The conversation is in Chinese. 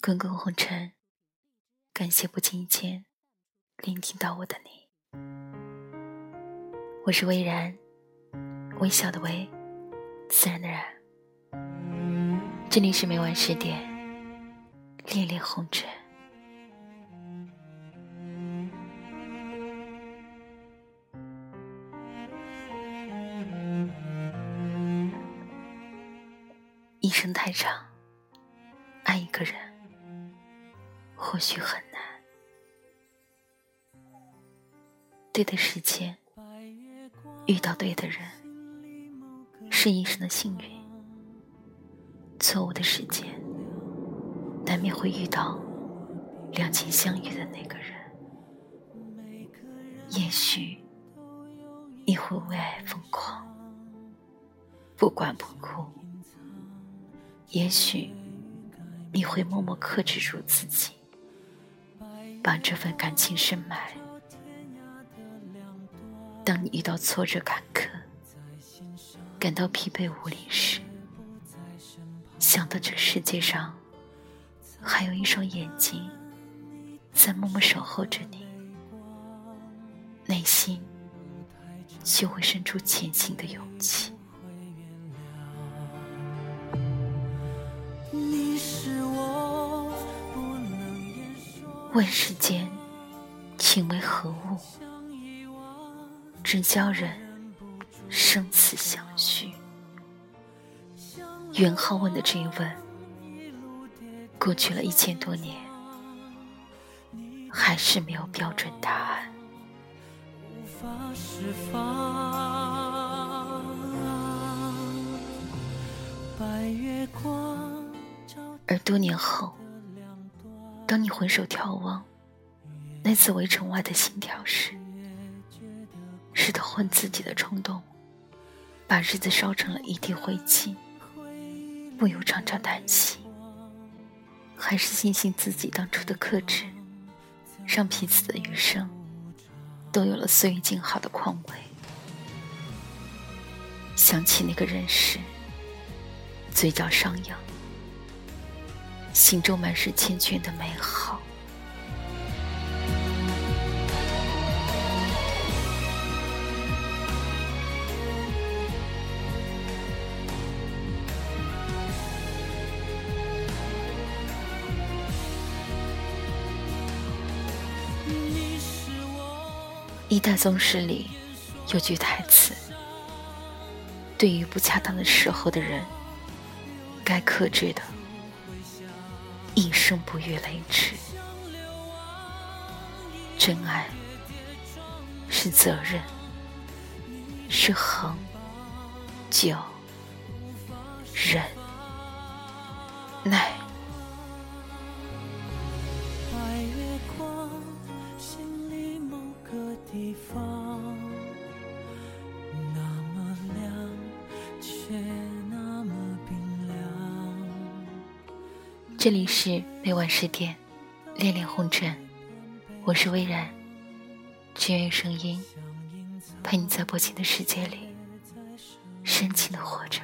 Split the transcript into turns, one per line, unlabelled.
滚滚红尘，感谢不经意间聆听到我的你。我是微然，微笑的微，自然的然。这里是每晚十点，恋恋红尘。一生太长，爱一个人或许很难。对的时间遇到对的人，是一生的幸运。错误的时间，难免会遇到两情相悦的那个人。也许你会为爱疯狂，不管不顾。也许你会默默克制住自己，把这份感情深埋。当你遇到挫折坎坷，感到疲惫无力时，想到这世界上还有一双眼睛在默默守候着你，内心就会生出前行的勇气。问世间情为何物，只教人生死相许。元好问的这一问，过去了一千多年，还是没有标准答案。而多年后。当你回首眺望那次围城外的心跳时，是头恨自己的冲动，把日子烧成了一地灰烬，不由长长叹息；还是庆幸自己当初的克制，让彼此的余生都有了岁月静好的况味。想起那个人时，嘴角上扬。心中满是缱绻的美好。一代宗师里有句台词：“对于不恰当的时候的人，该克制的。”一生不遇雷池，真爱是责任，是恒久忍耐。这里是每晚十点，恋恋红尘，我是微然，只愿用声音陪你在薄情的世界里深情的活着。